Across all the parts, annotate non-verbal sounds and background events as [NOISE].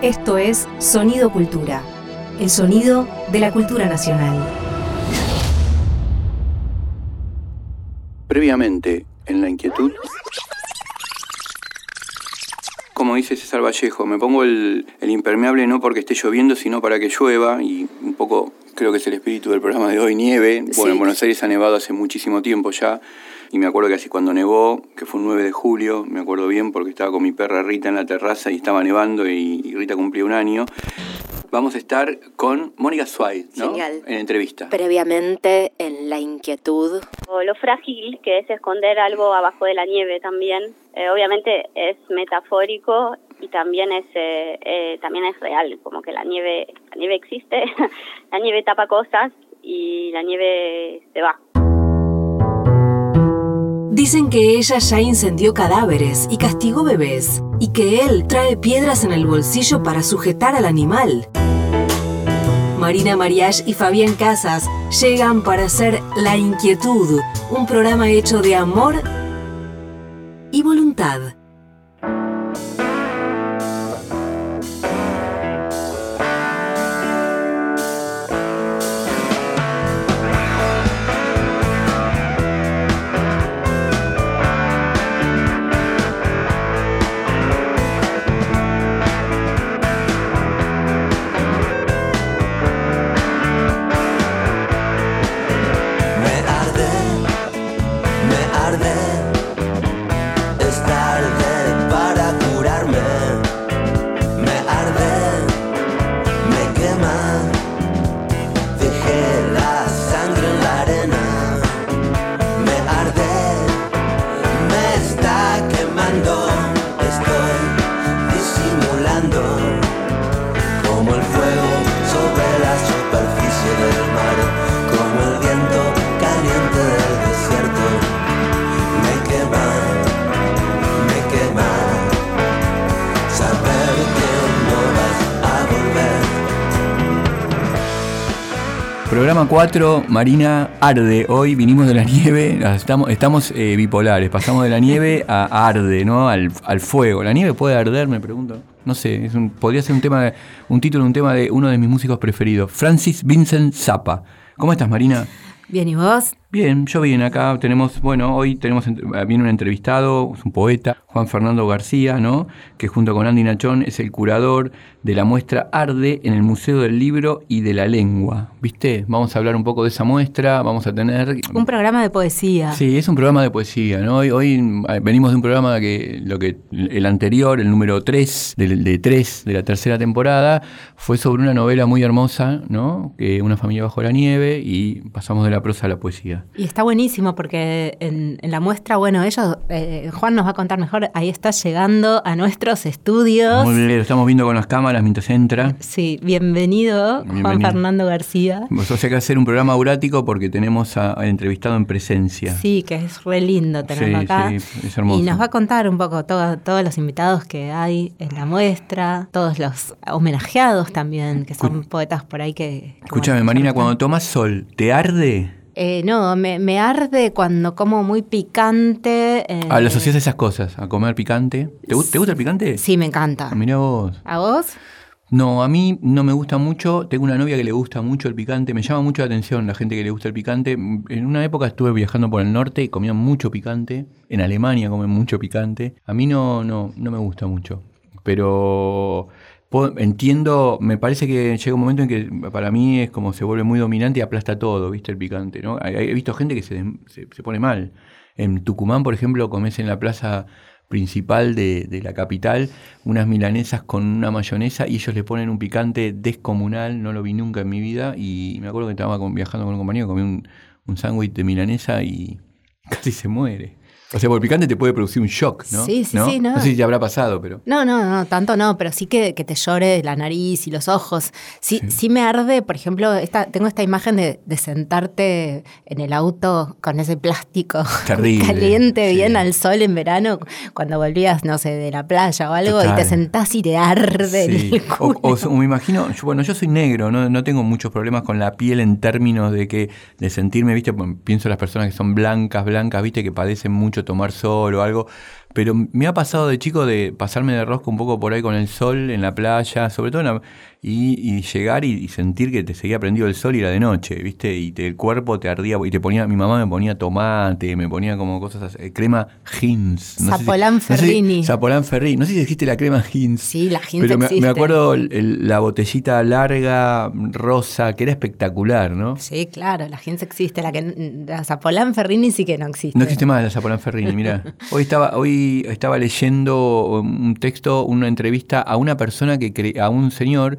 Esto es Sonido Cultura, el sonido de la cultura nacional. Previamente, en la inquietud, como dice César Vallejo, me pongo el, impermeable no porque esté lloviendo, sino para que llueva y un poco creo que es el espíritu del programa de hoy, nieve. Bueno, en Buenos Aires ha nevado hace muchísimo tiempo ya y me acuerdo que así cuando nevó, que fue un 9 de julio, me acuerdo bien porque estaba con mi perra Rita en la terraza y estaba nevando y, Rita cumplía un año. Vamos a estar con Mónica Sway, ¿no? En entrevista. Previamente en La Inquietud. lo frágil que es esconder algo abajo de la nieve también. Eh, obviamente es metafórico y también es eh, eh, también es real, como que la nieve la nieve existe, [LAUGHS] la nieve tapa cosas y la nieve se va. Dicen que ella ya incendió cadáveres y castigó bebés, y que él trae piedras en el bolsillo para sujetar al animal. Marina Mariach y Fabián Casas llegan para hacer La Inquietud, un programa hecho de amor y voluntad. Programa 4, Marina Arde. Hoy vinimos de la nieve, estamos, estamos eh, bipolares, pasamos de la nieve a arde, ¿no? Al, fuego. ¿La nieve puede arder? Me pregunto. No sé, podría ser un tema, un título, un tema de uno de mis músicos preferidos, Francis Vincent Zappa. ¿Cómo estás, Marina? Bien, ¿y vos? Bien, yo bien, acá tenemos, bueno, hoy tenemos, viene un entrevistado, es un poeta, Juan Fernando García, ¿no? Que junto con Andy Nachón es el curador de la muestra Arde en el Museo del Libro y de la Lengua. ¿Viste? Vamos a hablar un poco de esa muestra, vamos a tener... Un programa de poesía. Sí, es un programa de poesía, ¿no? Hoy, hoy eh, venimos de un programa que lo que el anterior, el número 3, de, 3 de la tercera temporada, fue sobre una novela muy hermosa, ¿no? Que una familia bajo la nieve y pasamos de la prosa a la poesía. Y está buenísimo porque en, la muestra, bueno, ellos, eh, Juan nos va a contar mejor, ahí está llegando a nuestros estudios. Muy bien, lo estamos viendo con las cámaras mientras entra. Sí, bienvenido, Juan Fernando García. Vos hay que hacer un programa aurático porque tenemos al entrevistado en presencia. Sí, que es re lindo tenerlo acá. Sí, es hermoso. Y nos va a contar un poco todos los invitados que hay en la muestra, todos los homenajeados también, que son poetas por ahí que... Escúchame, Marina, cuando tomas sol, ¿te arde? Eh, no, me, arde cuando como muy picante. Eh. Ah, ¿le asocias a esas cosas? ¿A comer picante? ¿Te, gusta el picante? Sí, me encanta. Ah, mira vos. ¿A vos? No, a mí no me gusta mucho. Tengo una novia que le gusta mucho el picante. Me llama mucho la atención la gente que le gusta el picante. En una época estuve viajando por el norte y comían mucho picante. En Alemania comen mucho picante. A mí no, no, no me gusta mucho. Pero entiendo, me parece que llega un momento en que para mí es como se vuelve muy dominante y aplasta todo, ¿viste? El picante, ¿no? He visto gente que se, se, pone mal. En Tucumán, por ejemplo, comes en la plaza principal de, de, la capital unas milanesas con una mayonesa y ellos le ponen un picante descomunal, no lo vi nunca en mi vida y me acuerdo que estaba viajando con un compañero, comí un, un sándwich de milanesa y [LAUGHS] casi se muere. O sea, por el picante te puede producir un shock, ¿no? Sí, sí, sí. No. no sé si te habrá pasado, pero. No, no, no, tanto no, pero sí que, que te llore la nariz y los ojos. Sí, sí. me arde, por ejemplo, esta, tengo esta imagen de, de sentarte en el auto con ese plástico [LAUGHS] caliente, bien al sol en verano, cuando volvías, no sé, de la playa o algo, y te sentás y te arde el culo. O, me imagino, bueno, yo soy negro, no, no tengo muchos problemas con la piel en términos de que, de sentirme, viste, pienso en las personas que son blancas, blancas, viste, que padecen mucho tomar sol o algo, Pero me ha pasado de chico de pasarme de rosca un poco por ahí con el sol en la playa, sobre todo en la, y, llegar y, sentir que te seguía prendido el sol y era de noche, ¿viste? Y el cuerpo te ardía y te ponía, mi mamá me ponía tomate, me ponía como cosas, eh, crema Hins. No Zapolán Ferrini. Zapolán Ferrini. No sé si existe la crema Hins. Sí, la Hins Pero me, me, acuerdo la botellita larga, rosa, que era espectacular, ¿no? Sí, claro, la Hins existe. La, que, la Zapolán Ferrini sí que no existe. No existe más la Zapolán Ferrini, mira. [LAUGHS] hoy estaba, hoy estaba leyendo un texto, una entrevista a una persona que a un señor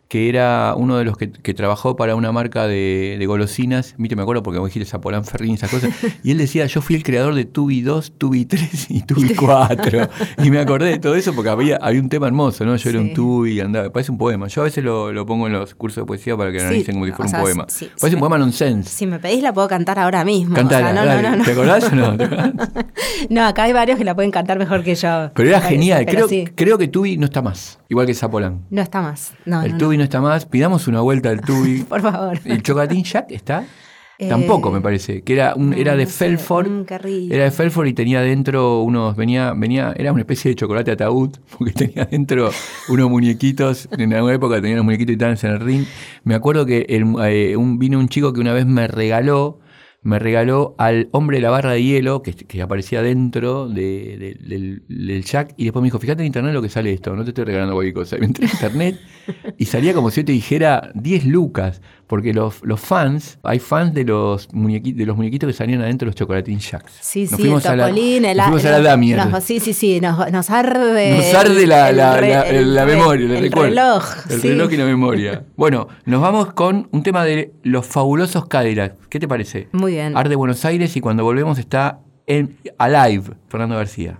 que era uno de los que, trabajó para una marca de, golosinas, mire, me acuerdo porque me dijiste Zapolán Ferrín, esas cosas, [LAUGHS] y él decía, yo fui el creador de Tubi 2, Tubi 3 y Tubi 4, y me acordé de todo eso porque había, había un tema hermoso, ¿no? Yo era un Tubi, andaba, parece un poema, yo a veces lo, pongo en los cursos de poesía para que analicen como si fuera un poema, parece un poema nonsense. Si me pedís la puedo cantar ahora mismo. Cantar, no, no, no, ¿te acordás o no? [LAUGHS] no, acá hay varios que la pueden cantar mejor que yo. Pero era genial, creo, creo que Tubi no está más, igual que Zapolán. No está más, no, El Tubi no está más. Pidamos una vuelta al tubi. [LAUGHS] Por favor. ¿El Chocatín Jack está? Eh, Tampoco me parece, que era un, era de Felford. Era de Felford y tenía dentro unos, venía, venía, era una especie de chocolate ataúd, [LAUGHS] porque tenía dentro unos muñequitos, en alguna época tenía unos muñequitos y en el ring. Me acuerdo que eh, un, vino un chico que una vez me regaló me regaló al hombre de la barra de hielo, que, aparecía dentro de, del, Jack, y después me dijo, fíjate en internet lo que sale esto, no te estoy regalando cualquier cosa. Me entré en internet y salía como si yo te dijera 10 lucas, porque los, los fans, hay fans de los, muñequitos, de los muñequitos que salían adentro de los chocolatín Jacks. Sí, sí, el Topolin, el, nos fuimos a la nos, Sí, sí, sí, nos, nos arde. Nos arde la, la, la, memoria, el, el reloj. El reloj y la memoria. [LAUGHS] Bueno, nos vamos con un tema de los fabulosos Cadillacs. ¿Qué te parece? Muy bien. Arde Buenos Aires y cuando volvemos está en Alive, Fernando García.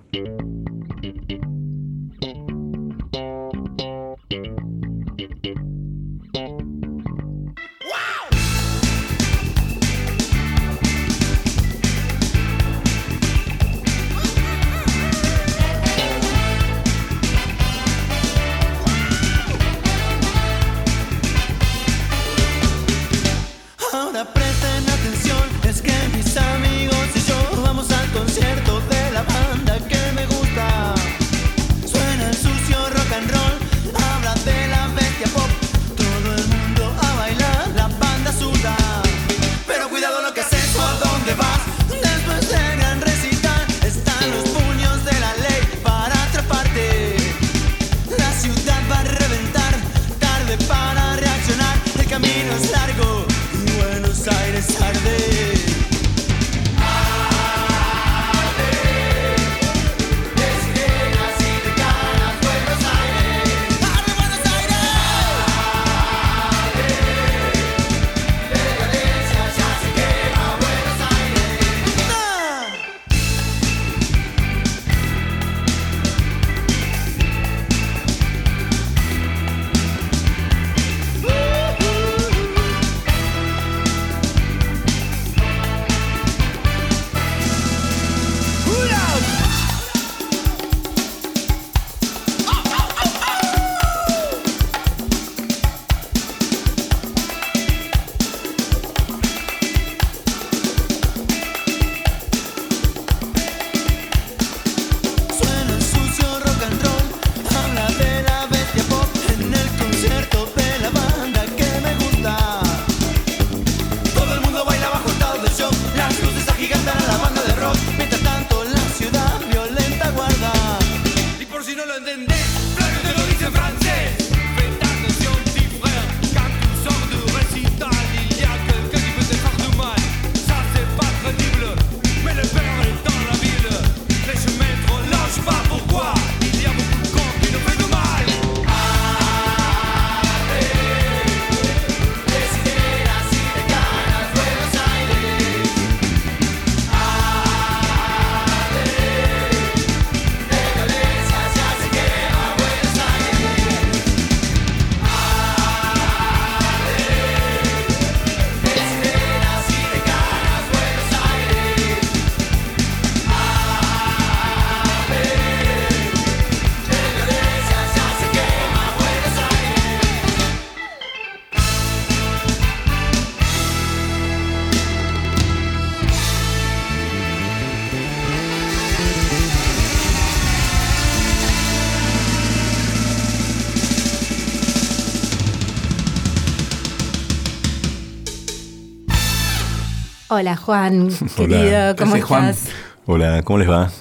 Hola Juan, [LAUGHS] querido, ¿cómo estás? Hola, ¿cómo les va?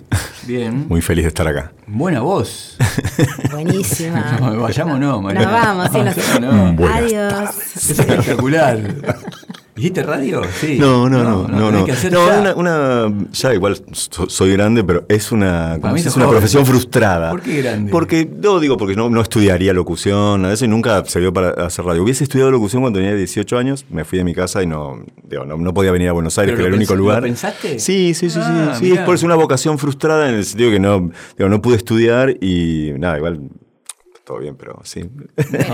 Bien. [LAUGHS] Muy feliz de estar acá. Buena voz. [LAUGHS] Buenísima. vayamos no, María. Nos vamos, sí, nos... no. Adiós. Es espectacular. ¿Hiciste radio? Sí. No, no, no, no. No, no. Una, ya igual soy grande, pero es una, es una profesión frustrada. ¿Por qué grande? Porque, no digo porque no, no estudiaría locución, a veces nunca se dio para hacer radio. Hubiese estudiado locución cuando tenía 18 años, me fui de mi casa y no, digo, no, podía venir a Buenos Aires, que era el único lugar. ¿Lo pensaste? Sí, sí, sí, sí. Ah, es por eso una vocación frustrada en el sentido que no, digo, no pude estudiar y nada, igual todo bien, pero sí.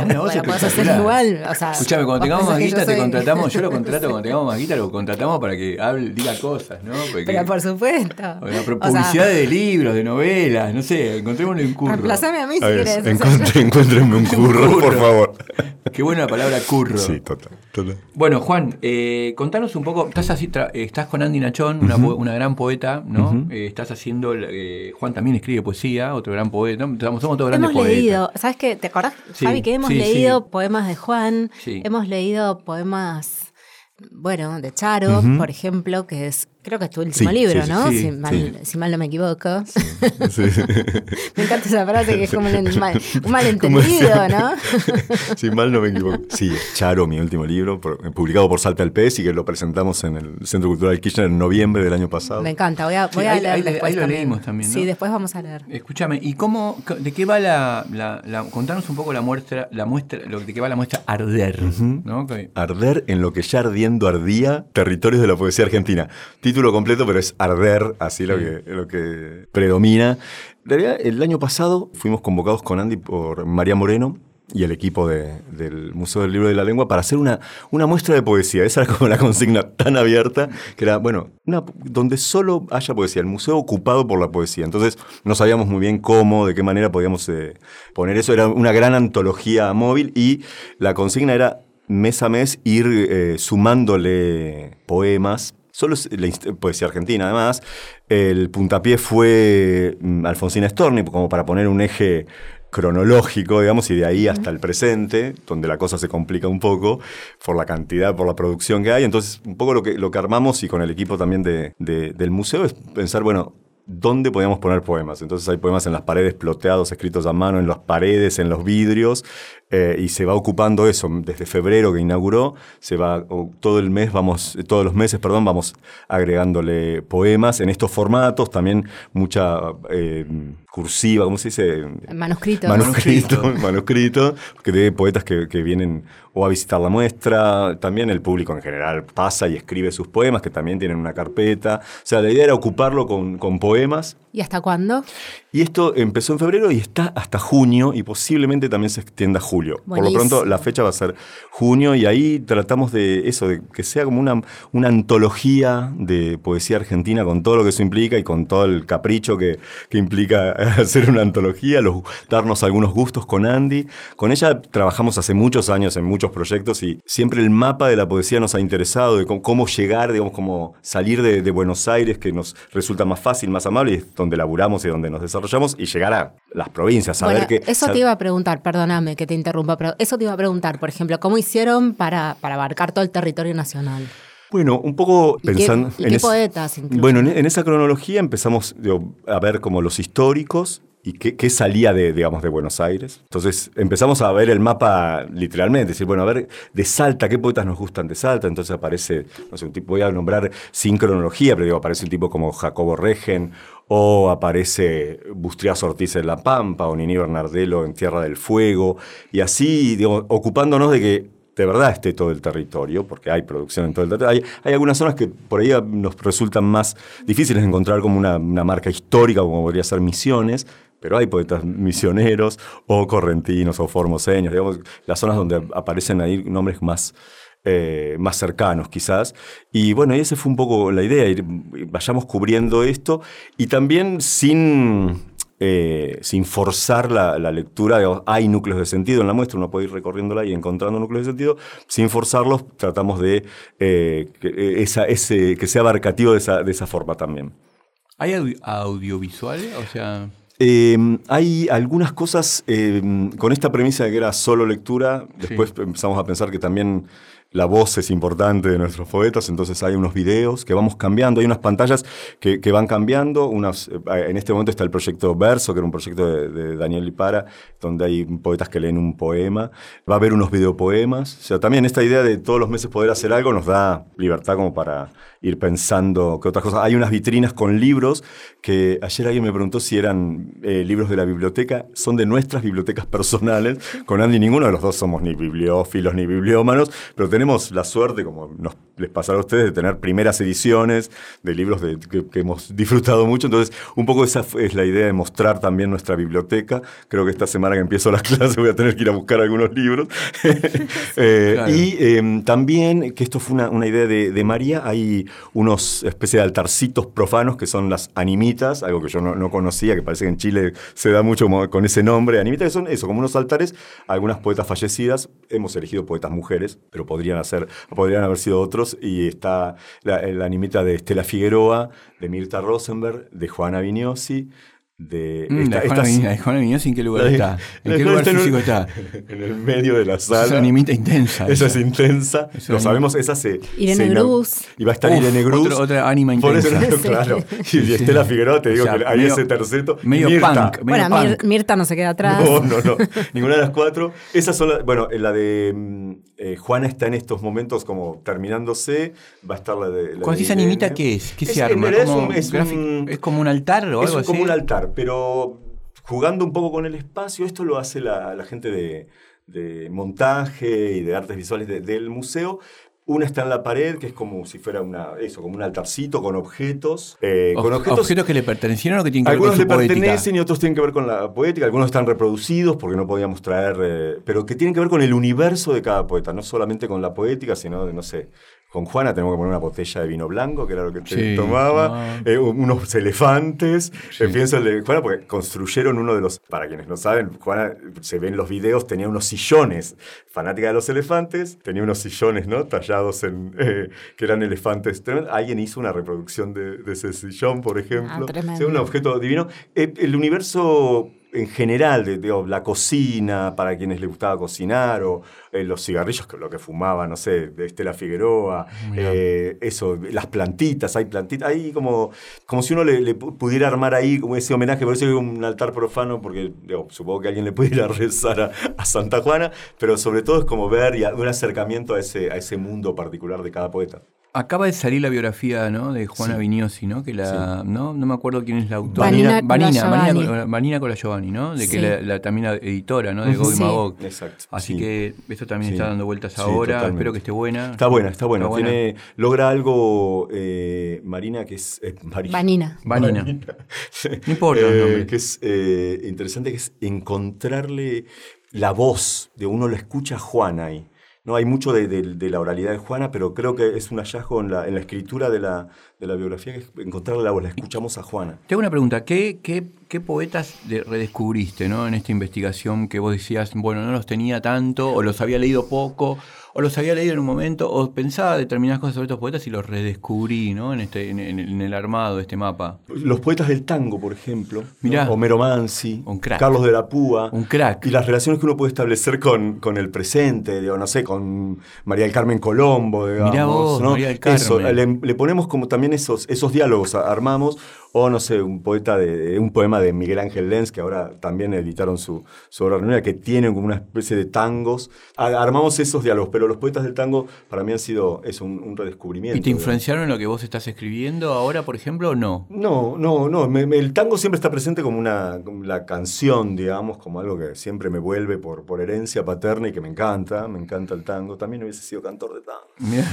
no, bueno, [LAUGHS] puedes hacer igual. O sea, Escuchame, cuando tengamos más guita te contratamos, yo lo contrato [LAUGHS] cuando tengamos más guita, lo contratamos para que hable, diga cosas, ¿no? pero por supuesto. O publicidad de libros, de novelas, no sé, encontrémosle un curro. Reemplazame a mí si querés. [LAUGHS] encuéntrenme un curro, por favor. Qué buena la palabra curro. Sí, total. total. Bueno, Juan, eh, contanos un poco, estás así, estás con Andy Nachón, una, una gran poeta, ¿no? eh, estás haciendo, eh, Juan también escribe poesía, otro gran poeta, somos, somos todos grandes Hemos poetas. Leído, ¿sabes qué? ¿Te acordás, Fabi, que hemos leído poemas de Juan, hemos leído poemas, bueno, de Charo, por ejemplo, que es Creo que es tu último libro, ¿no? Si mal, si, mal, no me equivoco. [LAUGHS] me encanta esa frase que es como un, mal, un malentendido, ¿no? [LAUGHS] si mal no me equivoco. Sí, Charo, mi último libro, publicado por Salta al Pez y que lo presentamos en el Centro Cultural Kirchner en noviembre del año pasado. Me encanta, voy a, voy a leer después. Ahí lo leímos también. ¿no? Sí, después vamos a leer. Escúchame, ¿y cómo, de qué va la, la, contanos un poco la muestra, la muestra, lo de qué va la muestra Arder, ¿no? Arder en lo que ya ardiendo ardía, territorios de la poesía argentina. Título completo, pero es arder, así lo, que, lo que predomina. En realidad, el año pasado fuimos convocados con Andy por María Moreno, y el equipo del Museo del Libro de la Lengua para hacer una, una muestra de poesía. Esa era como la consigna tan abierta que era, bueno, donde solo haya poesía, el museo ocupado por la poesía. Entonces no sabíamos muy bien cómo, de qué manera podíamos eh, poner eso. Era una gran antología móvil y la consigna era mes a mes ir eh, sumándole poemas. Solo la poesía argentina, además. El puntapié fue mm, Alfonsina Storni, como para poner un eje cronológico, digamos, y de ahí hasta el presente, donde la cosa se complica un poco por la cantidad, por la producción que hay. Entonces, un poco lo que, lo que armamos y con el equipo también de, del museo es pensar, bueno, dónde podíamos poner poemas. Entonces hay poemas en las paredes ploteados, escritos a mano, en las paredes, en los vidrios, eh, y se va ocupando eso. Desde febrero que inauguró, se va, todo el mes vamos, todos los meses, perdón, vamos agregándole poemas en estos formatos, también mucha eh, cursiva, ¿cómo se dice? Manuscrito. Manuscrito, [LAUGHS] manuscrito, que de poetas que, que vienen o a visitar la muestra, también el público en general pasa y escribe sus poemas, que también tienen una carpeta. O sea, la idea era ocuparlo con, con poemas. ¿Y hasta cuándo? Y esto empezó en febrero y está hasta junio y posiblemente también se extienda a julio. Por lo pronto la fecha va a ser junio y ahí tratamos de eso, de que sea como una, una antología de poesía argentina con todo lo que eso implica y con todo el capricho que, que implica [LAUGHS] hacer una antología, los, darnos algunos gustos con Andy. Con ella trabajamos hace muchos años en muchos proyectos y siempre el mapa de la poesía nos ha interesado, de cómo, llegar, digamos, cómo salir de, de Buenos Aires, que nos resulta más fácil, más amable, y es donde laburamos y donde nos desarrollamos y llegar a las provincias, saber que... Eso te iba a preguntar, perdóname que te interrumpa, pero eso te iba a preguntar, por ejemplo, ¿cómo hicieron para, para abarcar todo el territorio nacional? Bueno, un poco pensando... en qué poetas Bueno, en, esa cronología empezamos a ver como los históricos y qué, salía de, digamos, de Buenos Aires. Entonces empezamos a ver el mapa literalmente, decir, bueno, a ver, de Salta, ¿qué poetas nos gustan de Salta? Entonces aparece, no sé, un tipo, voy a nombrar sin cronología, pero digo, aparece un tipo como Jacobo Regen o aparece Bustrias Ortiz en La Pampa, o Nini Bernardelo en Tierra del Fuego, y así, ocupándonos de que de verdad esté todo el territorio, porque hay producción en todo el territorio. Hay, algunas zonas que por ahí nos resultan más difíciles de encontrar como una, marca histórica, como podría ser Misiones, pero hay poetas misioneros o correntinos o formoseños, digamos, las zonas donde aparecen ahí nombres más eh, más cercanos quizás. Y bueno, esa fue un poco la idea, ir, vayamos cubriendo esto y también sin, eh, sin forzar la, lectura, hay núcleos de sentido en la muestra, uno puede ir recorriéndola y encontrando núcleos de sentido, sin forzarlos tratamos de eh, que, ese, que sea abarcativo de esa, de esa forma también. ¿Hay audiovisual? O sea... hay algunas cosas con esta premisa de que era solo lectura, después empezamos a pensar que también la voz es importante de nuestros poetas, entonces hay unos videos que vamos cambiando, hay unas pantallas que, van cambiando, unas, eh, en este momento está el proyecto Verso, que era un proyecto de, Daniel Lipara, donde hay poetas que leen un poema, va a haber unos videopoemas, o sea, también esta idea de todos los meses poder hacer algo nos da libertad como para ir pensando que otras cosas. Hay unas vitrinas con libros que ayer alguien me preguntó si eran eh, libros de la biblioteca, son de nuestras bibliotecas personales, con Andy ninguno de los dos somos ni bibliófilos ni bibliómanos, pero tenemos la suerte, como nos les pasará a ustedes, de tener primeras ediciones de libros que, hemos disfrutado mucho. Entonces, un poco esa es la idea de mostrar también nuestra biblioteca. Creo que esta semana que empiezo las [LAUGHS] clases voy a tener que ir a buscar algunos libros. [LAUGHS] Eh, y em, también, que esto fue una, idea de, María, hay unos especie de altarcitos profanos que son las animitas, algo que yo no, conocía, que parece que en Chile se da mucho con ese nombre. Animitas que son eso, como unos altares, algunas poetas fallecidas. Hemos elegido poetas mujeres, pero podrían, hacer, podrían haber sido otros y está la, la animita de Estela Figueroa, de Mirta Rosenberg, de Juana Vignosi, de mm, esta, la Juana, ¿en qué lugar está? ¿En qué lugar físico está? [LAUGHS] En el medio de la sala. Esa animita intensa. Esa, es intensa. Lo sabemos, esa se. Irene Gruz. Y va a estar Irene Gruz. otra ánima intensa. [LAUGHS] claro. Y Estela Figueroa, te digo que hay ese terceto. Medio Mirta. punk. Medio bueno, Mirta no se queda atrás. No, no, no. Ninguna de las cuatro. Esas son las. Bueno, la de mm, eh, Juana está en estos momentos como terminándose. Va a estar la de. Cuando dice animita, ¿qué es? ¿Qué se arma? Es, es, como un altar o algo así. Es como un altar pero jugando un poco con el espacio, esto lo hace la, gente de, montaje y de artes visuales del museo. Una está en la pared, que es como si fuera una, eso, como un altarcito con objetos. Eh, con objetos, que le pertenecieron o que tienen que ver con Algunos le pertenecen y otros tienen que ver con la poética. Algunos están reproducidos porque no podíamos traer, eh, pero que tienen que ver con el universo de cada poeta, no solamente con la poética, sino de, no sé, con Juana tenemos que poner una botella de vino blanco, que era lo que tomaba, eh, unos elefantes. Eh, pienso el de Juana, porque construyeron uno de los, para quienes no saben, Juana se ve en los videos, tenía unos sillones, fanática de los elefantes, tenía unos sillones, ¿no? Tallados en, eh, que eran elefantes. Alguien hizo una reproducción de, ese sillón, por ejemplo. Ah, un objeto divino. el universo en general, de, la cocina, para quienes les gustaba cocinar, o eh, los cigarrillos, que lo que fumaba, no sé, de Estela Figueroa, eh, eso, las plantitas, hay plantitas, ahí como, como si uno le, pudiera armar ahí como ese homenaje, por eso hay un altar profano, porque supongo que alguien le pudiera [LAUGHS] rezar a, Santa Juana, pero sobre todo es como ver y un acercamiento a ese, a ese mundo particular de cada poeta. Acaba de salir la biografía ¿no? de Juana Vignosi, ¿no? Que la, ¿no? no me acuerdo quién es la autora. Vanina, Vanina, Vanina, con la Giovanni, ¿no? De que la, también la editora, ¿no? De Gog y Magog. Exacto. Así que esto también está dando vueltas ahora. Espero que esté buena. Está buena, está buena. Tiene, logra algo eh, Marina que es. Eh, Vanina. Vanina. no importa eh, Que es eh, interesante, que es encontrarle la voz de uno lo escucha a Juana ahí. No hay mucho de, la oralidad de Juana, pero creo que es un hallazgo en la, escritura de la, biografía que es encontrar la voz. La escuchamos a Juana. Tengo una pregunta. ¿Qué, qué, poetas redescubriste ¿no? en esta investigación que vos decías, bueno, no los tenía tanto o los había leído poco? O los había leído en un momento, o pensaba determinadas cosas sobre estos poetas y los redescubrí, ¿no? En, este, en, el armado de este mapa. Los poetas del tango, por ejemplo. Mirá. Homero Mansi, un crack. Carlos de la Púa. Un crack. Y las relaciones que uno puede establecer con, con el presente, digo, no sé, con María del Carmen Colombo, digamos. Mirá vos, María del Carmen. Eso, le, ponemos como también esos, esos diálogos, armamos o no sé, un poeta de un poema de Miguel Ángel Lenz, que ahora también editaron su, su obra que tienen como una especie de tangos. Armamos esos diálogos, pero los poetas del tango para mí han sido es un, redescubrimiento. ¿Y te influenciaron en lo que vos estás escribiendo ahora, por ejemplo, o no? No, no, no. el tango siempre está presente como una la canción, digamos, como algo que siempre me vuelve por, por herencia paterna y que me encanta. Me encanta el tango. También hubiese sido cantor de tango.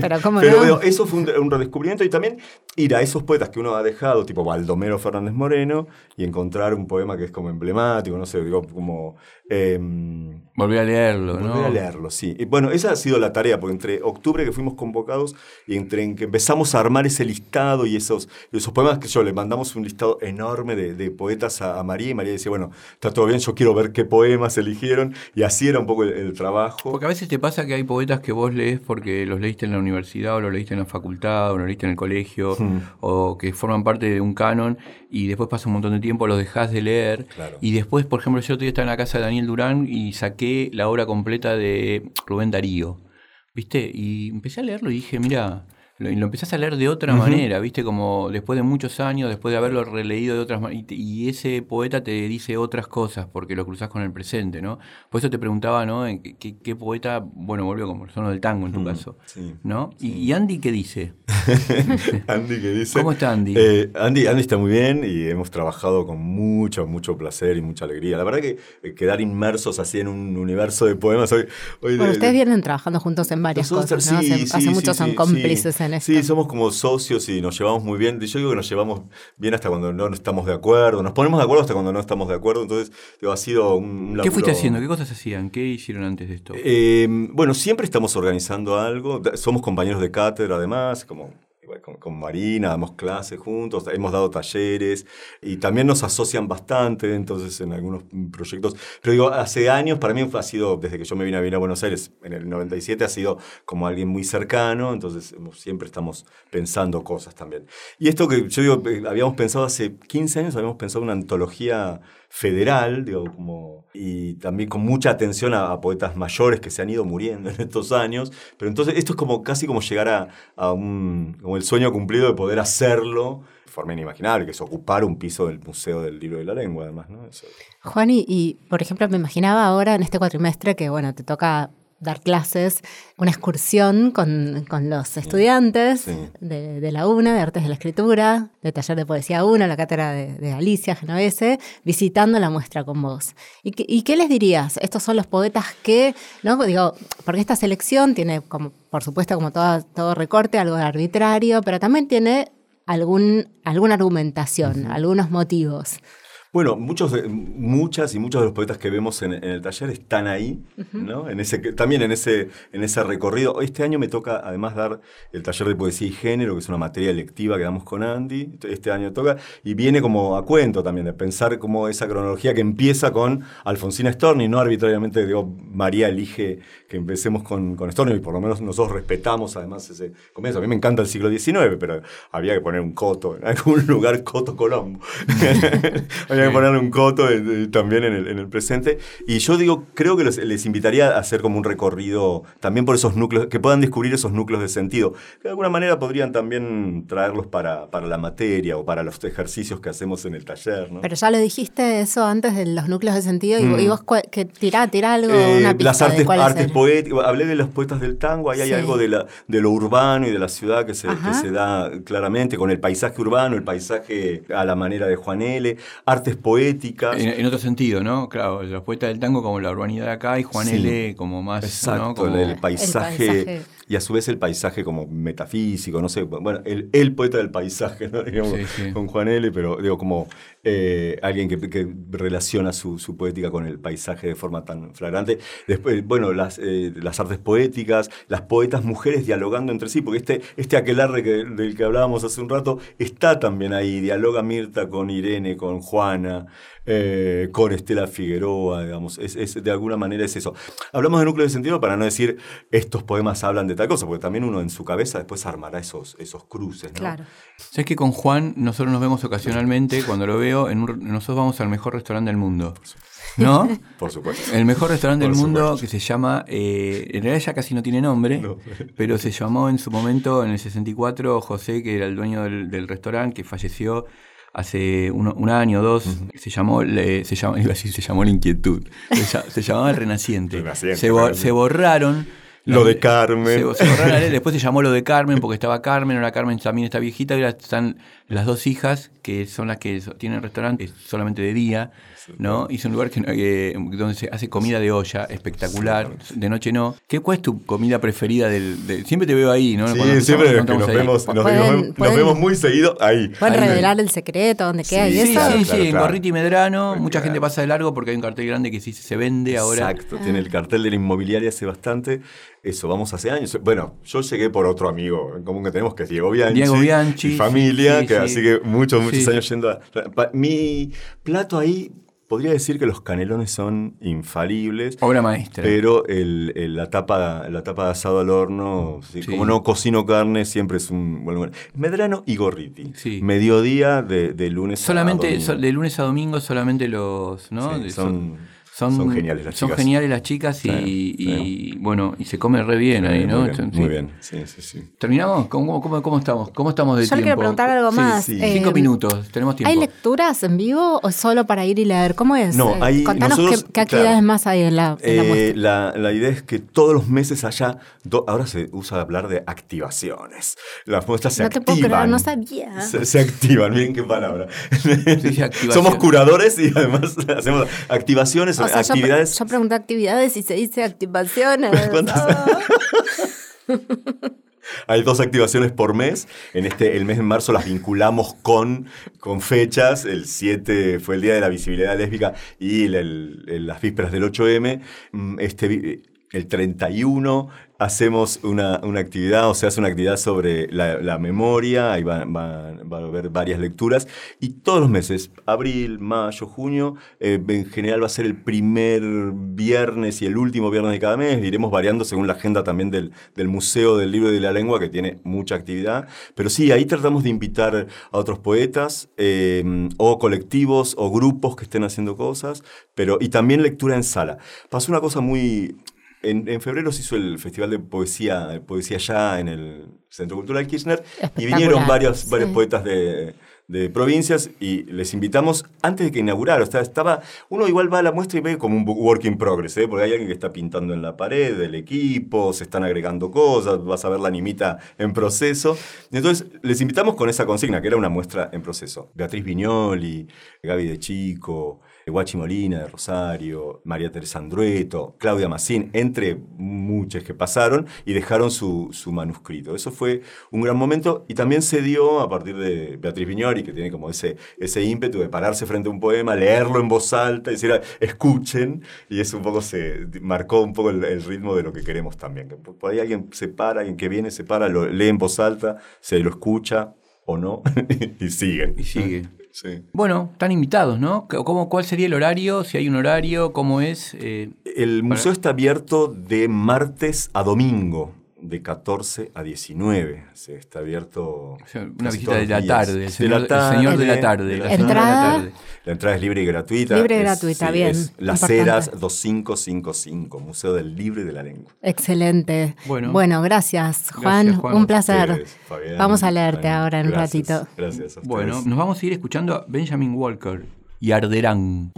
pero, ¿cómo [LAUGHS] pero eso fue un, un redescubrimiento y también ir a esos poetas que uno ha dejado tipo Baldomero Fernández Moreno, y encontrar un poema que es como emblemático, no sé, digo, como eh, volví a leerlo, volví ¿no? a leerlo, sí. Y bueno, esa ha sido la tarea, porque entre octubre que fuimos convocados y entre en que empezamos a armar ese listado y esos, esos poemas que yo le mandamos un listado enorme de, poetas a, María y María decía, bueno, está todo bien, yo quiero ver qué poemas eligieron y así era un poco el, trabajo. Porque a veces te pasa que hay poetas que vos lees porque los leíste en la universidad o los leíste en la facultad o los leíste en el colegio hmm. o que forman parte de un canon y después pasa un montón de tiempo, los dejás de leer y después, por ejemplo, yo estoy en la casa de Daniel Durán y saqué la obra completa de Rubén Darío. ¿viste? Y empecé a leerlo y dije, mira, lo, lo empezás a leer de otra manera, ¿viste? Como después de muchos años, después de haberlo releído de otras maneras, y, ese poeta te dice otras cosas porque lo cruzás con el presente, ¿no? Por eso te preguntaba, ¿no? ¿Qué, qué, poeta, bueno, volvió como el sono del tango en tu caso, ¿no? ¿Y, Andy qué dice? [LAUGHS] Andy qué dice. ¿Cómo está Andy? Eh, Andy? Andy está muy bien y hemos trabajado con mucho, mucho placer y mucha alegría. La verdad que eh, quedar inmersos así en un universo de poemas hoy... bueno, ustedes vienen trabajando juntos en varias cosas, ¿no? hace, hace muchos son cómplices en Sí, somos como socios y nos llevamos muy bien. Yo digo que nos llevamos bien hasta cuando no estamos de acuerdo. Nos ponemos de acuerdo hasta cuando no estamos de acuerdo. Entonces, digo, ha sido un ¿Qué fuiste haciendo? ¿Qué cosas hacían? ¿Qué hicieron antes de esto? Eh, bueno, siempre estamos organizando algo. Somos compañeros de cátedra, además, como con, Marina, damos clases juntos, hemos dado talleres y también nos asocian bastante, entonces en algunos proyectos. Pero digo, hace años para mí ha sido, desde que yo me vine a vivir a Buenos Aires en el 97, ha sido como alguien muy cercano, entonces siempre estamos pensando cosas también. Y esto que yo digo, eh, habíamos pensado hace 15 años, habíamos pensado una antología federal, digo, como, y también con mucha atención a, poetas mayores que se han ido muriendo [LAUGHS] en estos años. Pero entonces esto es como casi como llegar a, a un, como el sueño cumplido de poder hacerlo de forma inimaginable, que es ocupar un piso del Museo del Libro de la Lengua, además, ¿no? Juan, y, y por ejemplo, me imaginaba ahora en este cuatrimestre que, bueno, te toca dar clases, una excursión con, los estudiantes De, la UNA, de Artes de la Escritura, de Taller de Poesía UNA, la cátedra de, Alicia Genovese, visitando la muestra con vos. ¿Y, qué les dirías? Estos son los poetas que, ¿no? Digo, porque esta selección tiene, como, por supuesto, como todo, todo recorte, algo de arbitrario, pero también tiene algún, alguna argumentación, algunos motivos. Bueno, muchos muchas y muchos de los poetas que vemos en, el taller están ahí, ¿no? En ese, también en ese, en ese recorrido. Este año me toca además dar el taller de poesía y género, que es una materia electiva que damos con Andy. Este año toca, y viene como a cuento también, de pensar como esa cronología que empieza con Alfonsina Storni, no arbitrariamente, digo, María elige que empecemos con, con y por lo menos nosotros respetamos además ese comienzo. A mí me encanta el siglo XIX, pero había que poner un coto, en algún [LAUGHS] lugar coto Colombo. [LAUGHS] que ponerle un coto también en el, en el, presente. Y yo digo, creo que les, invitaría a hacer como un recorrido también por esos núcleos, que puedan descubrir esos núcleos de sentido. Que de alguna manera podrían también traerlos para, para la materia o para los ejercicios que hacemos en el taller. ¿no? Pero ya lo dijiste eso antes de los núcleos de sentido y, mm. vos que tirá, tirá algo, eh, una Las artes, artes poéticas, hablé de los poetas del tango, ahí hay algo de, la, de lo urbano y de la ciudad que se, que se da claramente con el paisaje urbano, el paisaje a la manera de Juan L. Artes poéticas. En, otro sentido, ¿no? Claro, los poetas del tango como la urbanidad de acá y Juan L. como más. Exacto, el, paisaje, Y a su vez el paisaje como metafísico, no sé. Bueno, el, el poeta del paisaje, ¿no? [LAUGHS] Digamos, con Juan L., pero digo, como eh, alguien que, relaciona su, poética con el paisaje de forma tan flagrante. Después, bueno, las, eh, las artes poéticas, las poetas mujeres dialogando entre sí, porque este, este aquelarre que, del que hablábamos hace un rato está también ahí. Dialoga Mirta con Irene, con Juana, eh, con Estela Figueroa, digamos. Es, de alguna manera es eso. Hablamos de núcleo de sentido para no decir estos poemas hablan de tal cosa, porque también uno en su cabeza después armará esos, esos cruces. ¿no? Claro. Sabes que con Juan nosotros nos vemos ocasionalmente, cuando lo veo, en nosotros vamos al mejor restaurante del mundo. ¿No? [LAUGHS] Por supuesto. El mejor restaurante del mundo que se llama, eh, en realidad ya casi no tiene nombre, pero se llamó en su momento, en el 64, José, que era el dueño del restaurante, que falleció hace un, año o dos, se llamó, se llamó, [LAUGHS] iba a decir, se llamó La Inquietud, se, llamaba El Renaciente. se, borraron. Lo de Carmen. [LAUGHS] después se llamó lo de Carmen porque estaba Carmen, ahora Carmen también está viejita, y ahora están las dos hijas, que son las que tienen restaurante solamente de día, ¿no? Y es un lugar que, donde se hace comida de olla espectacular, de noche no. ¿Qué, ¿Cuál es tu comida preferida del, siempre te veo ahí, ¿no? Sí, siempre nos, vemos, nos, vemos muy seguido ahí. Pueden revelar el secreto, dónde queda y eso. Sí, sí, en Gorriti y Medrano, mucha gente pasa de largo porque hay un cartel grande que sí se vende ahora. Exacto, tiene el cartel de la inmobiliaria hace bastante. Eso, vamos hace años. Bueno, yo llegué por otro amigo en común que tenemos, que es Diego Bianchi. Diego Bianchi. familia, que así que muchos, muchos años yendo a... Mi plato ahí podría decir que los canelones son infalibles. Obra maestra. Pero el, la, tapa, la tapa de asado al horno, como no cocino carne, siempre es un bueno, Medrano y Gorriti. Mediodía de, lunes solamente, a domingo. de lunes a domingo solamente los... ¿no? son Son, geniales las chicas. Son geniales las chicas y, bueno, y se come re bien ahí, ¿no? Muy bien, sí, sí, sí. ¿Terminamos? ¿Cómo, cómo, estamos? ¿Cómo estamos de Yo tiempo? quiero preguntar algo más. Cinco eh, minutos, tenemos tiempo. ¿Hay lecturas en vivo o solo para ir y leer? ¿Cómo es? No, eh, hay, Contanos qué, actividades más hay en la, eh, la, la, idea es que todos los meses haya, ahora se usa hablar de activaciones. Las muestras se activan. No te puedo creer, no sabía. Se, activan, miren qué palabra. [LAUGHS] Somos curadores y además [LAUGHS] hacemos activaciones, actividades. Yo, pregunté actividades y se dice activaciones. [LAUGHS] [LAUGHS] Hay dos activaciones por mes. En este, el mes de marzo las vinculamos con, con fechas. El 7 fue el Día de la Visibilidad Lésbica y las vísperas del 8M. Mm, este, el 31 hacemos una, una, actividad, o se hace una actividad sobre la, memoria, ahí va, va, a haber varias lecturas, y todos los meses, abril, mayo, junio, eh, en general va a ser el primer viernes y el último viernes de cada mes, iremos variando según la agenda también del, del Museo del Libro y de la Lengua, que tiene mucha actividad, pero sí, ahí tratamos de invitar a otros poetas, eh, o colectivos, o grupos que estén haciendo cosas, pero, y también lectura en sala. Pasó una cosa muy en, febrero se hizo el Festival de Poesía, Poesía Ya en el Centro Cultural Kirchner y vinieron varios, varios poetas de, provincias y les invitamos antes de que inaugurara. O estaba, uno igual va a la muestra y ve como un work in progress, ¿eh? porque hay alguien que está pintando en la pared del equipo, se están agregando cosas, vas a ver la nimita en proceso. Entonces les invitamos con esa consigna, que era una muestra en proceso. Beatriz Viñoli, Gaby de Chico, Guachi Molina de Rosario, María Teresa Andrueto, Claudia Massín, entre muchas que pasaron y dejaron su, manuscrito. Eso fue un gran momento y también se dio a partir de Beatriz Viñori, que tiene como ese, ese ímpetu de pararse frente a un poema, leerlo en voz alta, decir, escuchen, y eso un poco se marcó un poco el, ritmo de lo que queremos también. por ahí alguien se para, alguien que viene se para, lo lee en voz alta, se lo escucha o no, y [LAUGHS] siguen. Y sigue. Bueno, están invitados, ¿no? ¿Cómo, ¿Cuál sería el horario? Si hay un horario, ¿cómo es? Eh, el museo está abierto de martes a domingo de 14 a 19. Se está abierto. una visita de la, tarde, el señor, de la señor de la tarde. La, ¿Entrada? la entrada es libre y gratuita. Libre y gratuita, bien. Las Heras 2555, Museo del Libre y de la Lengua. Excelente. Bueno, bueno gracias, Juan. Un placer. vamos a leerte ahora en un ratito. Gracias. A bueno, nos vamos a ir escuchando a Benjamin Walker y Arderán.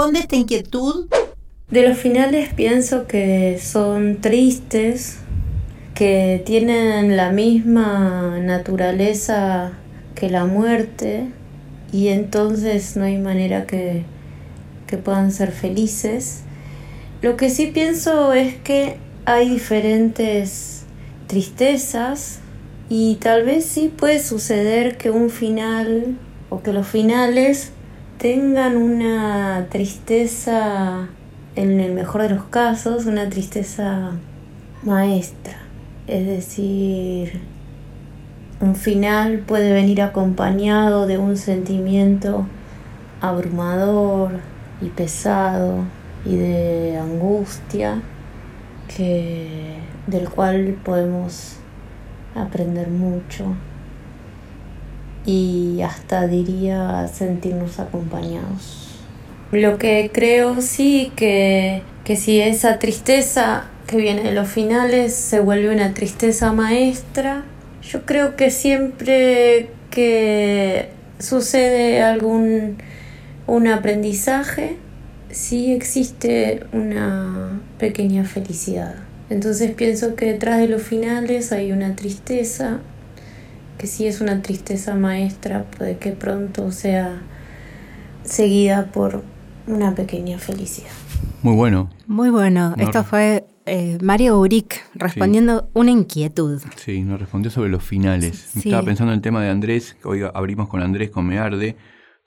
Responde esta inquietud? De los finales pienso que son tristes, que tienen la misma naturaleza que la muerte y entonces no hay manera que, que puedan ser felices. Lo que sí pienso es que hay diferentes tristezas y tal vez sí puede suceder que un final o que los finales tengan una tristeza, en el mejor de los casos, una tristeza maestra. Es decir, un final puede venir acompañado de un sentimiento abrumador y pesado y de angustia que del cual podemos aprender mucho y hasta diría sentirnos acompañados. Lo que creo sí que, que si esa tristeza que viene de los finales se vuelve una tristeza maestra, yo creo que siempre que sucede algún un aprendizaje, sí existe una pequeña felicidad. Entonces pienso que detrás de los finales hay una tristeza que si es una tristeza maestra, puede que pronto sea seguida por una pequeña felicidad. Muy bueno. Muy bueno. Esto fue eh, Mario Uric respondiendo una inquietud. Sí, nos respondió sobre los finales. Estaba pensando en el tema de Andrés, hoy abrimos con Andrés con Mearde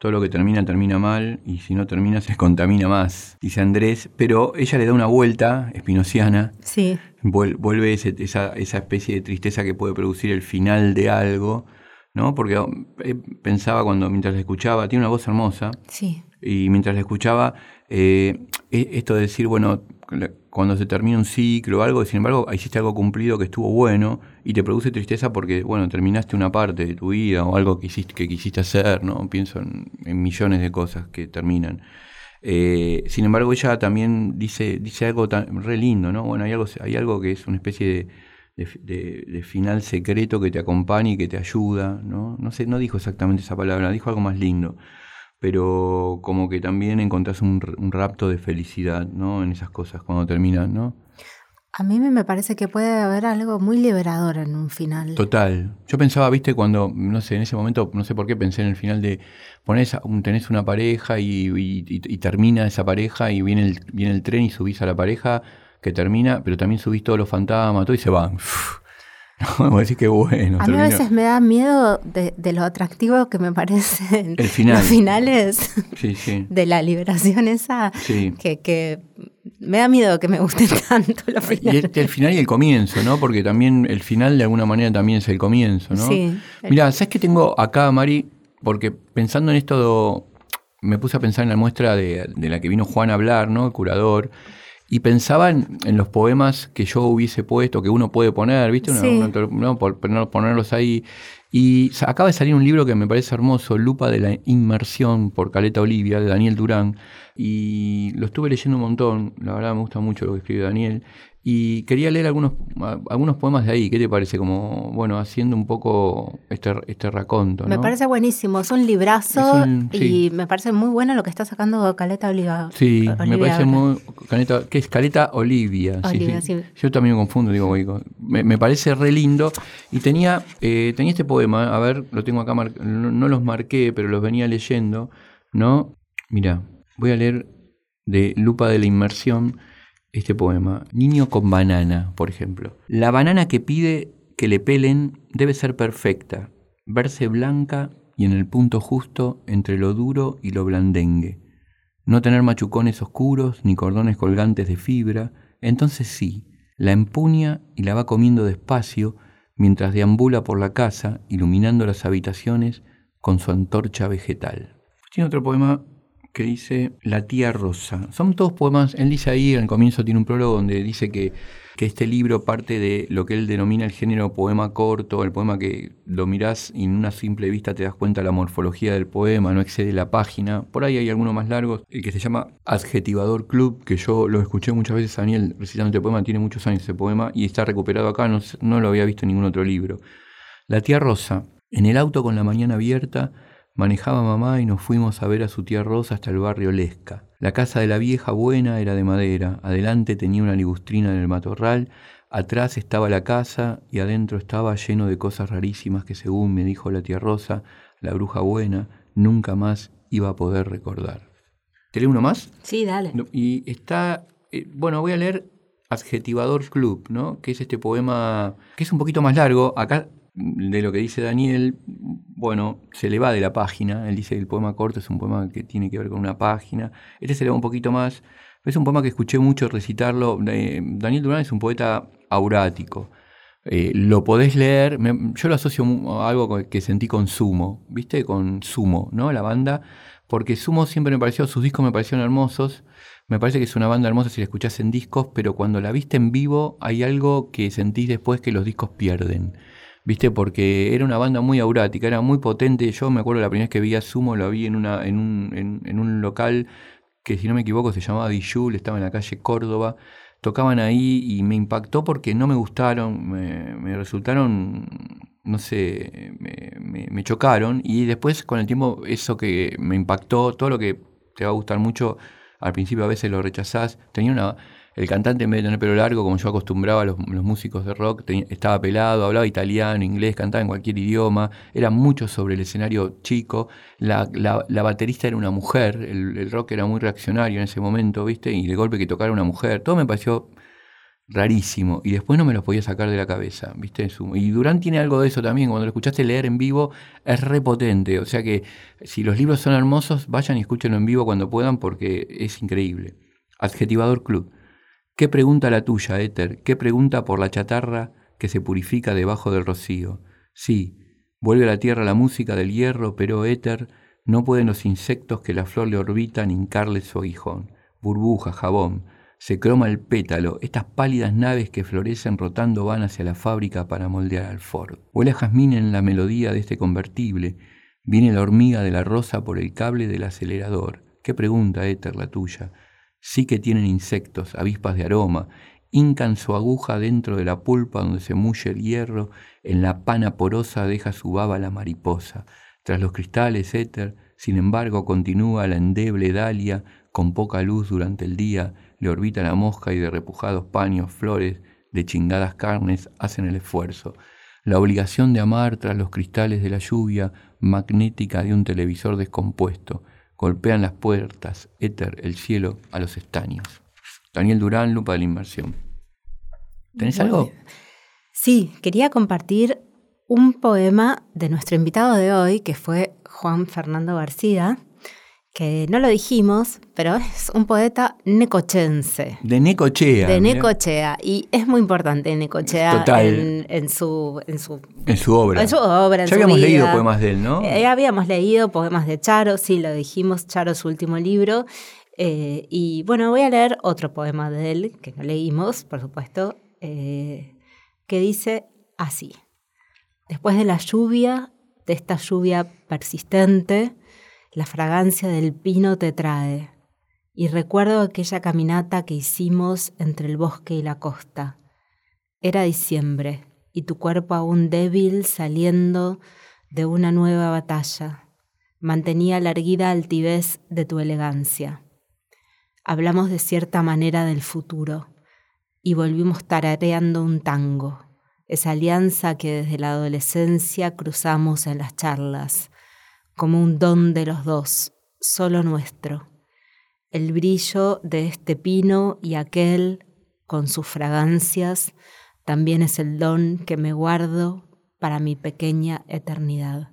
todo lo que termina termina mal y si no termina se [LAUGHS] contamina más, dice Andrés, pero ella le da una vuelta espinociana, sí. vuelve esa, esa especie de tristeza que puede producir el final de algo, ¿no? Porque eh, pensaba cuando, mientras la escuchaba, tiene una voz hermosa, sí. y mientras la escuchaba, eh, e, esto de decir, bueno, cuando se termina un ciclo o algo, sin embargo, hiciste algo cumplido que estuvo bueno y te produce tristeza porque, bueno, terminaste una parte de tu vida o algo que, hiciste, que quisiste hacer, ¿no? Pienso en, millones de cosas que terminan. Eh, sin embargo, ella también dice, dice algo tan, re lindo, ¿no? Bueno, hay algo, hay algo que es una especie de, final secreto que te acompaña y que te ayuda, ¿no? No sé, no dijo exactamente esa palabra, dijo algo más lindo pero como que también encontrás un, rapto de felicidad, ¿no? En esas cosas cuando terminan, ¿no? A mí me parece que puede haber algo muy liberador en un final. Total. Yo pensaba, viste, cuando, no sé, en ese momento, no sé por qué pensé en el final de pones, tenés una pareja y, termina esa pareja y viene el, viene el tren y subís a la pareja que termina, pero también subís todos los fantasmas, todo y se [LAUGHS] van. No, decir que bueno. A mí a veces me da miedo de, lo atractivo que me parecen el final. los finales [LAUGHS] de la liberación esa. Que, me da miedo que me gusten [LAUGHS] tanto los finales. Y el, final y el comienzo, ¿no? Porque también el final de alguna manera también es el comienzo, ¿no? Sí. Mira, ¿sabes qué tengo acá, Mari? Porque pensando en esto, me puse a pensar en la muestra de, de la que vino Juan a hablar, ¿no? El curador. Y pensaba en, los poemas que yo hubiese puesto, que uno puede poner, ¿viste? no, por, ponerlos ahí. Y acaba de salir un libro que me parece hermoso, Lupa de la Inmersión, por Caleta Olivia, de Daniel Durán. Y lo estuve leyendo un montón, la verdad me gusta mucho lo que escribe Daniel. Y quería leer algunos, algunos poemas de ahí, ¿qué te parece? Como, bueno, haciendo un poco este, este raconto. Me parece buenísimo, es un librazo y me parece muy bueno lo que está sacando Caleta Olivia. Sí, me parece muy... Caleta, ¿Qué es? Caleta Olivia. Olivia sí, Yo también me confundo, digo, me, me, parece re lindo. Y tenía, eh, tenía este poema, a ver, lo tengo acá, no, no los marqué, pero los venía leyendo, ¿no? Mira, voy a leer de Lupa de la Inmersión este poema. Niño con banana, por ejemplo. La banana que pide que le pelen debe ser perfecta, verse blanca y en el punto justo entre lo duro y lo blandengue. No tener machucones oscuros ni cordones colgantes de fibra, entonces sí, la empuña y la va comiendo despacio mientras deambula por la casa, iluminando las habitaciones con su antorcha vegetal. Tiene otro poema que dice La tía Rosa. Son todos poemas, él dice ahí, el comienzo tiene un prólogo donde dice que, que este libro parte de lo que él denomina el género poema corto, el poema que lo mirás y en una simple vista te das cuenta de la morfología del poema, no excede la página. Por ahí hay alguno más largo, el que se llama Adjetivador Club, que yo lo escuché muchas veces Daniel recitando este poema, tiene muchos años ese poema y está recuperado acá, no, no lo había visto en ningún otro libro. La tía Rosa, en el auto con la mañana abierta, Manejaba mamá y nos fuimos a ver a su tía Rosa hasta el barrio Lesca. La casa de la vieja buena era de madera, adelante tenía una ligustrina en el matorral, atrás estaba la casa y adentro estaba lleno de cosas rarísimas que según me dijo la tía Rosa, la bruja buena, nunca más iba a poder recordar. ¿Te leo uno más? Sí, dale. Y está, eh, bueno, voy a leer Adjetivador Club, ¿no? Que es este poema que es un poquito más largo. Acá de lo que dice Daniel, bueno, se le va de la página. Él dice que el poema corto es un poema que tiene que ver con una página. Este se le va un poquito más. Es un poema que escuché mucho recitarlo. Daniel Durán es un poeta aurático. Eh, lo podés leer, yo lo asocio a algo que sentí con Sumo, ¿viste? Con Sumo, ¿no? La banda, porque Sumo siempre me pareció, sus discos me parecieron hermosos, me parece que es una banda hermosa si la escuchás en discos, pero cuando la viste en vivo hay algo que sentís después que los discos pierden. ¿Viste? Porque era una banda muy aurática, era muy potente. Yo me acuerdo la primera vez que vi a Sumo, lo vi en, una, en, un, en, un local que, si no me equivoco, se llamaba Dijul, estaba en la calle Córdoba. Tocaban ahí y me impactó porque no me gustaron, me, resultaron, no sé, me, me, chocaron. Y después, con el tiempo, eso que me impactó, todo lo que te va a gustar mucho, al principio a veces lo rechazás. Tenía una el cantante en vez de tener pelo largo, como yo acostumbraba a los, músicos de rock, estaba pelado, hablaba italiano, inglés, cantaba en cualquier idioma, era mucho sobre el escenario chico. La, baterista era una mujer, el, rock era muy reaccionario en ese momento, ¿viste? Y de golpe que tocara una mujer, todo me pareció rarísimo y después no me lo podía sacar de la cabeza, ¿viste? Y Durán tiene algo de eso también, cuando lo escuchaste leer en vivo es repotente, o sea que si los libros son hermosos, vayan y escúchenlo en vivo cuando puedan porque es increíble. Adjetivador Club. ¿Qué pregunta la tuya, Éter? ¿Qué pregunta por la chatarra que se purifica debajo del rocío? Sí, vuelve a la tierra la música del hierro, pero Éter, no pueden los insectos que la flor le orbitan hincarle su aguijón. Burbuja, jabón, se croma el pétalo, estas pálidas naves que florecen rotando van hacia la fábrica para moldear al Ford. Huele jazmín en la melodía de este convertible, viene la hormiga de la rosa por el cable del acelerador. ¿Qué pregunta, Éter, la tuya? Sí que tienen insectos, avispas de aroma, hincan su aguja dentro de la pulpa donde se mulle el hierro, en la pana porosa deja su baba la mariposa. Tras los cristales éter, sin embargo, continúa la endeble dalia, con poca luz durante el día, le orbita la mosca y de repujados paños, flores, de chingadas carnes, hacen el esfuerzo. La obligación de amar tras los cristales de la lluvia magnética de un televisor descompuesto, golpean las puertas, éter, el cielo, a los estaños. Daniel Durán, Lupa de la Inmersión. ¿Tenés algo? Sí, quería compartir un poema de nuestro invitado de hoy, que fue Juan Fernando García, que no lo dijimos, pero [LAUGHS] es un poeta necochense. De Necochea. De Necochea. Y es muy importante Necochea En, su, en, su, en su obra. En su obra. ya habíamos leído poemas de él, ¿no? Eh, habíamos leído poemas de Charo, sí, lo dijimos, Charo, su último libro. Eh, y bueno, voy a leer otro poema de él, que no leímos, por supuesto, eh, que dice así. Después de la lluvia, de esta lluvia persistente, la fragancia del pino te trae, y recuerdo aquella caminata que hicimos entre el bosque y la costa. Era diciembre, y tu cuerpo aún débil saliendo de una nueva batalla, mantenía la erguida altivez de tu elegancia. Hablamos de cierta manera del futuro, y volvimos tarareando un tango, esa alianza que desde la adolescencia cruzamos en las charlas, como un don de los dos, solo nuestro. El brillo de este pino y aquel, con sus fragancias, también es el don que me guardo para mi pequeña eternidad.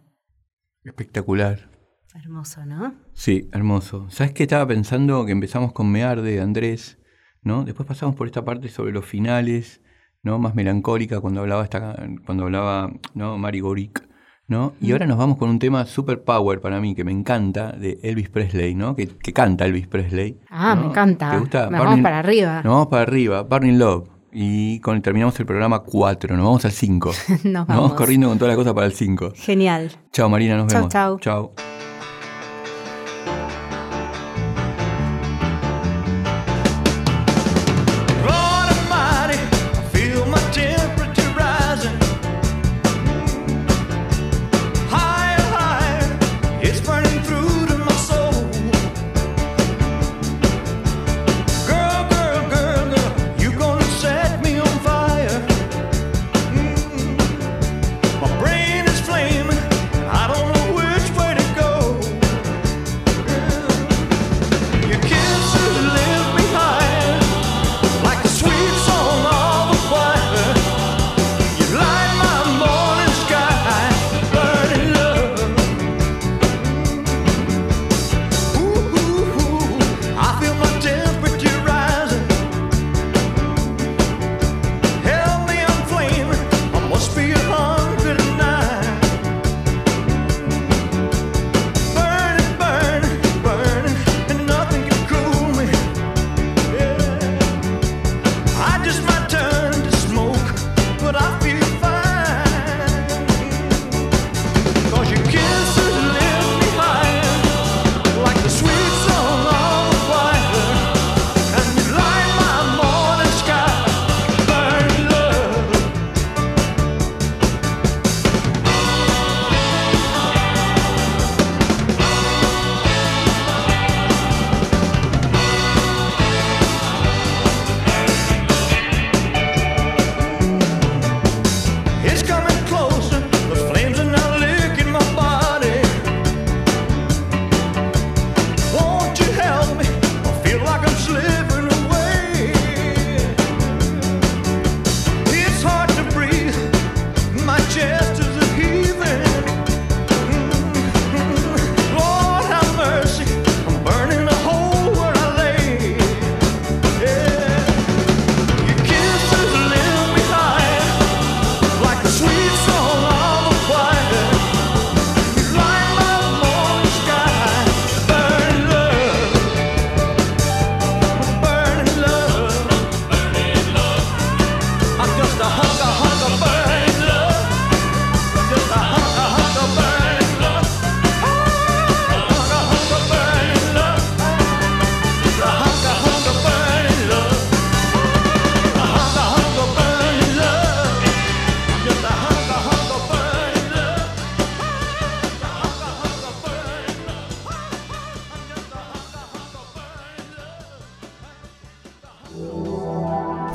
Espectacular. Hermoso, ¿no? Sí, hermoso. ¿Sabes qué estaba pensando? Que empezamos con Mear de Andrés, ¿no? Después pasamos por esta parte sobre los finales, ¿no? Más melancólica cuando hablaba esta, cuando hablaba, ¿no? Mari Goric ¿no? Y ahora nos vamos con un tema super power para mí, que me encanta, de Elvis Presley, ¿no? Que, canta Elvis Presley. Ah, me encanta. ¿Te gusta? Nos vamos para arriba. Nos vamos para arriba, Burning Love. Y con, terminamos el programa 4, nos vamos al 5. [LAUGHS] nos, vamos. corriendo con toda la cosa para el 5. Genial. Chao Marina, nos vemos. Chao, chao.